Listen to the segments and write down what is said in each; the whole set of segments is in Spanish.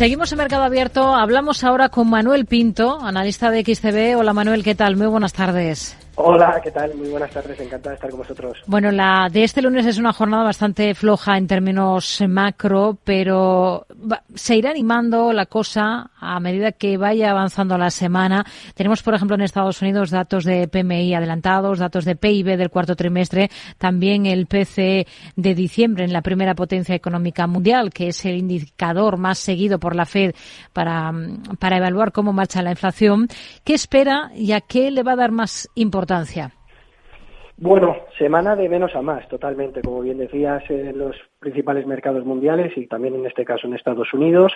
Seguimos en Mercado Abierto. Hablamos ahora con Manuel Pinto, analista de XCB. Hola Manuel, ¿qué tal? Muy buenas tardes. Hola, ¿qué tal? Muy buenas tardes, encantada de estar con vosotros. Bueno, la de este lunes es una jornada bastante floja en términos macro, pero se irá animando la cosa a medida que vaya avanzando la semana. Tenemos, por ejemplo, en Estados Unidos datos de PMI adelantados, datos de PIB del cuarto trimestre, también el PCE de diciembre en la primera potencia económica mundial, que es el indicador más seguido por la Fed para, para evaluar cómo marcha la inflación. ¿Qué espera y a qué le va a dar más importancia? Bueno, semana de menos a más, totalmente. Como bien decías, en los principales mercados mundiales y también en este caso en Estados Unidos,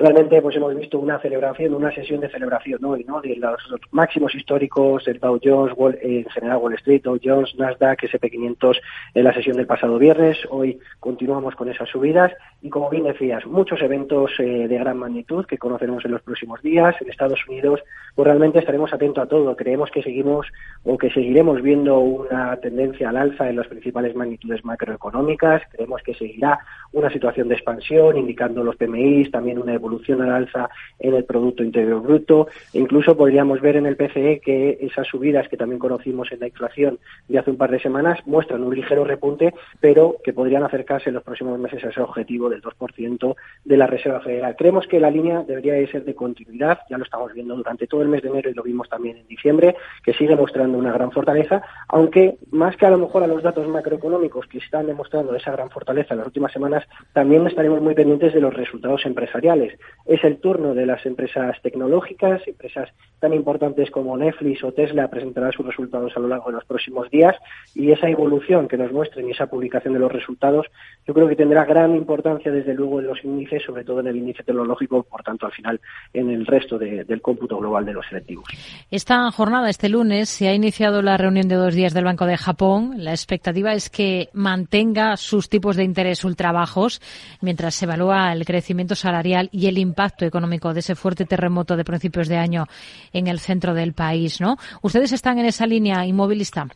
realmente pues hemos visto una celebración, una sesión de celebración hoy, ¿no? De los, máximos históricos del Dow Jones, en general Wall Street, Dow Jones, Nasdaq, S&P 500 en la sesión del pasado viernes. Hoy continuamos con esas subidas y como bien decías, muchos eventos eh, de gran magnitud que conoceremos en los próximos días en Estados Unidos. Pues realmente estaremos atentos a todo. Creemos que seguimos o que seguiremos viendo una tendencia al alza en las principales magnitudes macroeconómicas. Creemos que seguirá una situación de expansión, indicando los PMIs, también una evolución evolución al alza en el Producto Interior Bruto. E incluso podríamos ver en el PCE que esas subidas que también conocimos en la inflación de hace un par de semanas muestran un ligero repunte, pero que podrían acercarse en los próximos meses a ese objetivo del 2% de la Reserva Federal. Creemos que la línea debería de ser de continuidad, ya lo estamos viendo durante todo el mes de enero y lo vimos también en diciembre, que sigue mostrando una gran fortaleza, aunque más que a lo mejor a los datos macroeconómicos que están demostrando esa gran fortaleza en las últimas semanas, también estaremos muy pendientes de los resultados empresariales. Es el turno de las empresas tecnológicas, empresas tan importantes como Netflix o Tesla presentarán sus resultados a lo largo de los próximos días y esa evolución que nos muestren y esa publicación de los resultados yo creo que tendrá gran importancia desde luego en los índices, sobre todo en el índice tecnológico, por tanto al final en el resto del cómputo global de los selectivos. Esta jornada, este lunes, se ha iniciado la reunión de dos días del Banco de Japón. La expectativa es que mantenga sus tipos de interés ultrabajos mientras se evalúa el crecimiento salarial y el impacto económico de ese fuerte terremoto de principios de año en el centro del país, ¿no? ¿Ustedes están en esa línea inmovilista?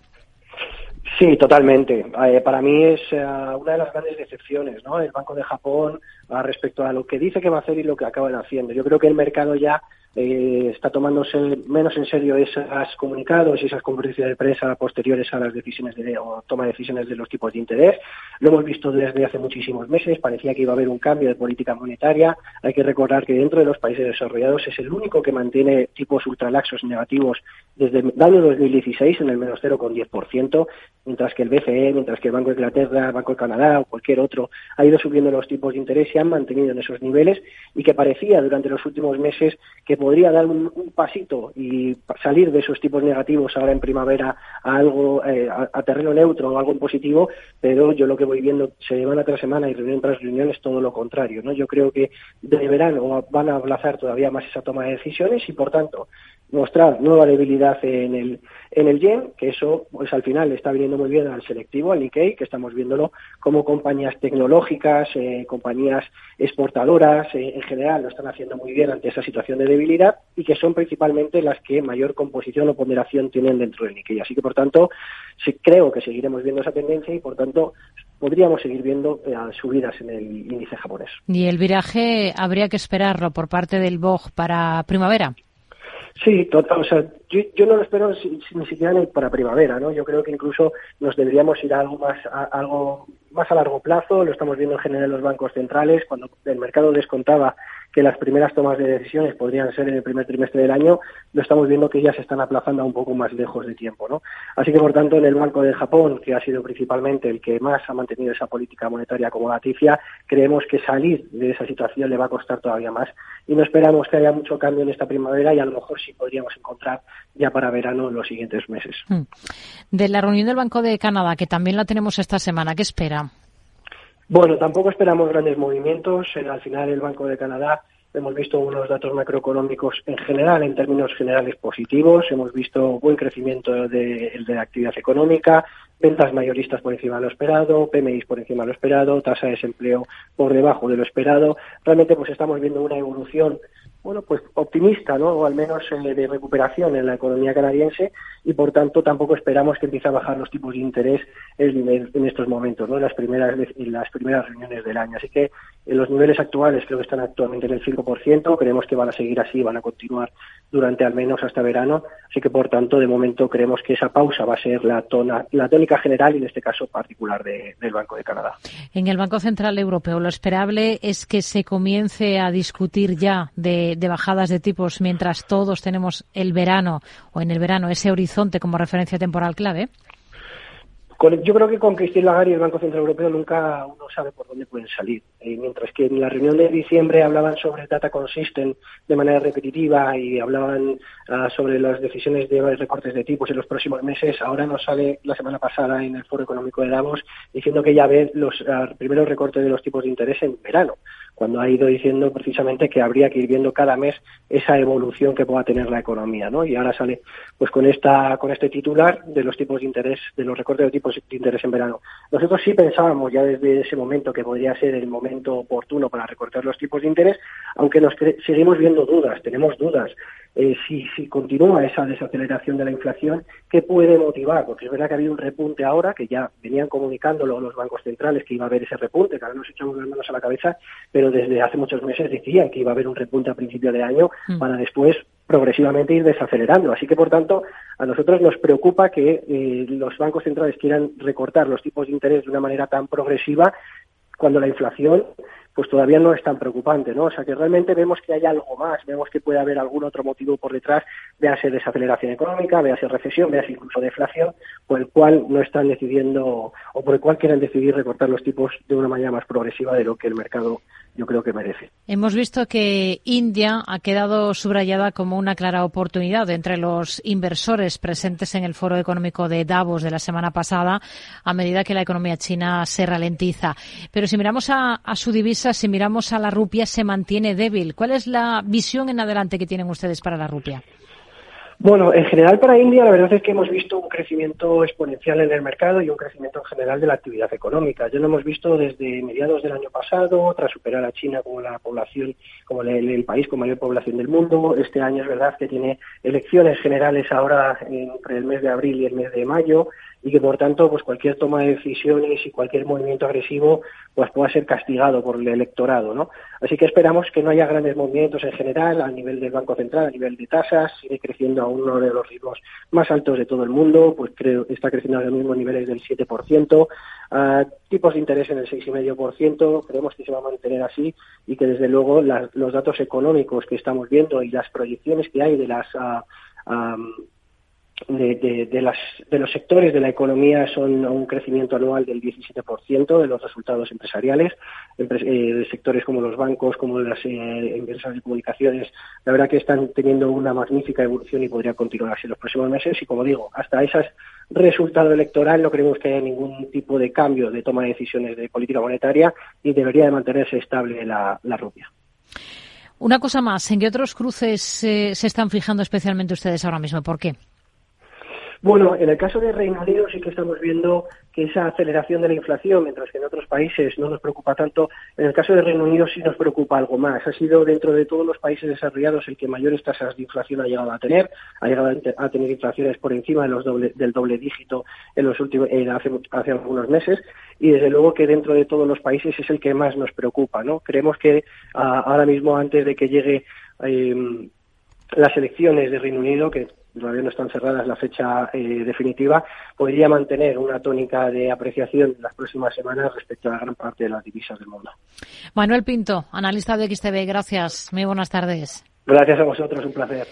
Sí, totalmente. Eh, para mí es eh, una de las grandes decepciones, ¿no? El Banco de Japón ah, respecto a lo que dice que va a hacer y lo que acaban haciendo. Yo creo que el mercado ya eh, está tomándose menos en serio esos comunicados y esas conferencias de prensa posteriores a las decisiones de, o toma de decisiones de los tipos de interés. Lo hemos visto desde hace muchísimos meses, parecía que iba a haber un cambio de política monetaria. Hay que recordar que dentro de los países desarrollados es el único que mantiene tipos ultralaxos negativos desde el año 2016 en el menos 0,10%, mientras que el BCE, mientras que el Banco de Inglaterra, el Banco de Canadá o cualquier otro ha ido subiendo los tipos de interés y han mantenido en esos niveles y que parecía durante los últimos meses que podría dar un, pasito y salir de esos tipos negativos ahora en primavera a algo eh, a, terreno neutro o algo positivo, pero yo lo que voy viendo semana tras semana y reunión tras reunión es todo lo contrario, ¿no? Yo creo que deberán o van a aplazar todavía más esa toma de decisiones y por tanto mostrar nueva debilidad en el en el yen, que eso pues al final está viniendo muy bien al selectivo, al Nikkei, que estamos viéndolo como compañías tecnológicas, eh, compañías exportadoras eh, en general lo están haciendo muy bien ante esa situación de debilidad y que son principalmente las que mayor composición o ponderación tienen dentro del Nikkei. Así que por tanto creo que seguiremos viendo esa tendencia y por tanto podríamos seguir viendo eh, subidas en el índice japonés. ¿Y el viraje habría que esperarlo por parte del BOG para primavera? Sí, total. O sea, yo, no lo espero ni siquiera para primavera, ¿no? Yo creo que incluso nos deberíamos ir a algo más, a, algo más a largo plazo. Lo estamos viendo en general en los bancos centrales. Cuando el mercado descontaba que las primeras tomas de decisiones podrían ser en el primer trimestre del año, lo estamos viendo que ya se están aplazando un poco más lejos de tiempo, ¿no? Así que, por tanto, en el Banco de Japón, que ha sido principalmente el que más ha mantenido esa política monetaria como laticia, creemos que salir de esa situación le va a costar todavía más y no esperamos que haya mucho cambio en esta primavera y a lo mejor sí podríamos encontrar ya para verano en los siguientes meses. Hmm. De la reunión del Banco de Canadá, que también la tenemos esta semana, ¿qué espera? Bueno, tampoco esperamos grandes movimientos. Al final, el Banco de Canadá hemos visto unos datos macroeconómicos en general, en términos generales positivos. Hemos visto buen crecimiento de, de la actividad económica, ventas mayoristas por encima de lo esperado, PMI por encima de lo esperado, tasa de desempleo por debajo de lo esperado. Realmente, pues estamos viendo una evolución bueno, pues optimista, ¿no? O al menos eh, de recuperación en la economía canadiense y por tanto tampoco esperamos que empiece a bajar los tipos de interés en estos momentos, ¿no? En las primeras en las primeras reuniones del año. Así que en los niveles actuales creo que están actualmente en el 5%, creemos que van a seguir así, van a continuar durante al menos hasta verano, así que por tanto de momento creemos que esa pausa va a ser la tona, la tónica general y en este caso particular del Banco de Canadá. En el Banco Central Europeo lo esperable es que se comience a discutir ya de, de bajadas de tipos mientras todos tenemos el verano o en el verano ese horizonte como referencia temporal clave yo creo que con Christine Lagarde y el Banco Central Europeo nunca uno sabe por dónde pueden salir. Eh, mientras que en la reunión de diciembre hablaban sobre data consistent de manera repetitiva y hablaban ah, sobre las decisiones de recortes de tipos en los próximos meses, ahora nos sale la semana pasada en el Foro Económico de Davos diciendo que ya ve los ah, primeros recortes de los tipos de interés en verano cuando ha ido diciendo precisamente que habría que ir viendo cada mes esa evolución que pueda tener la economía, ¿no? Y ahora sale pues con esta con este titular de los tipos de interés, de los recortes de tipos de interés en verano. Nosotros sí pensábamos ya desde ese momento que podría ser el momento oportuno para recortar los tipos de interés, aunque nos seguimos viendo dudas, tenemos dudas. Eh, si, si continúa esa desaceleración de la inflación, ¿qué puede motivar? Porque es verdad que ha habido un repunte ahora, que ya venían comunicándolo los bancos centrales que iba a haber ese repunte, que ahora nos echamos las manos a la cabeza, pero desde hace muchos meses decían que iba a haber un repunte a principio de año mm. para después progresivamente ir desacelerando. Así que, por tanto, a nosotros nos preocupa que eh, los bancos centrales quieran recortar los tipos de interés de una manera tan progresiva cuando la inflación pues todavía no es tan preocupante, ¿no? O sea que realmente vemos que hay algo más, vemos que puede haber algún otro motivo por detrás, véase desaceleración económica, véase recesión, véase incluso deflación, por el cual no están decidiendo o por el cual quieren decidir recortar los tipos de una manera más progresiva de lo que el mercado yo creo que merece. Hemos visto que India ha quedado subrayada como una clara oportunidad entre los inversores presentes en el Foro Económico de Davos de la semana pasada, a medida que la economía china se ralentiza. Pero si miramos a, a su divisa, si miramos a la rupia, se mantiene débil. ¿Cuál es la visión en adelante que tienen ustedes para la rupia? Bueno, en general para India la verdad es que hemos visto un crecimiento exponencial en el mercado y un crecimiento en general de la actividad económica. Ya lo hemos visto desde mediados del año pasado, tras superar a China como la población, como el, país con mayor población del mundo. Este año es verdad que tiene elecciones generales ahora entre el mes de abril y el mes de mayo y que por tanto pues cualquier toma de decisiones y cualquier movimiento agresivo pues pueda ser castigado por el electorado no así que esperamos que no haya grandes movimientos en general a nivel del banco central a nivel de tasas sigue creciendo a uno de los ritmos más altos de todo el mundo pues creo está creciendo a los mismos niveles del 7% a tipos de interés en el 6,5% creemos que se va a mantener así y que desde luego los datos económicos que estamos viendo y las proyecciones que hay de las de, las, de los sectores de la economía son un crecimiento anual del 17% de los resultados empresariales, eh, sectores como los bancos, como las eh, empresas de comunicaciones, la verdad que están teniendo una magnífica evolución y podría continuar así en los próximos meses y como digo, hasta ese resultado electoral no creemos que haya ningún tipo de cambio de toma de decisiones de política monetaria y debería de mantenerse estable la, la rupia. Una cosa más, ¿en qué otros cruces eh, se están fijando especialmente ustedes ahora mismo? ¿Por qué? Bueno, en el caso de Reino Unido sí que estamos viendo que esa aceleración de la inflación, mientras que en otros países no nos preocupa tanto, en el caso de Reino Unido sí nos preocupa algo más. Ha sido dentro de todos los países desarrollados el que mayores tasas de inflación ha llegado a tener, ha llegado a tener inflaciones por encima del doble dígito en los últimos, hace, hace algunos meses, y desde luego que dentro de todos los países es el que más nos preocupa. ¿no? Creemos que ah, ahora mismo, antes de que llegue eh, las elecciones de Reino Unido, que todavía no están cerradas la fecha eh, definitiva, podría mantener una tónica de apreciación en las próximas semanas respecto a la gran parte de las divisas del mundo. Manuel Pinto, analista de XTV, gracias. Muy buenas tardes. Gracias a vosotros, un placer.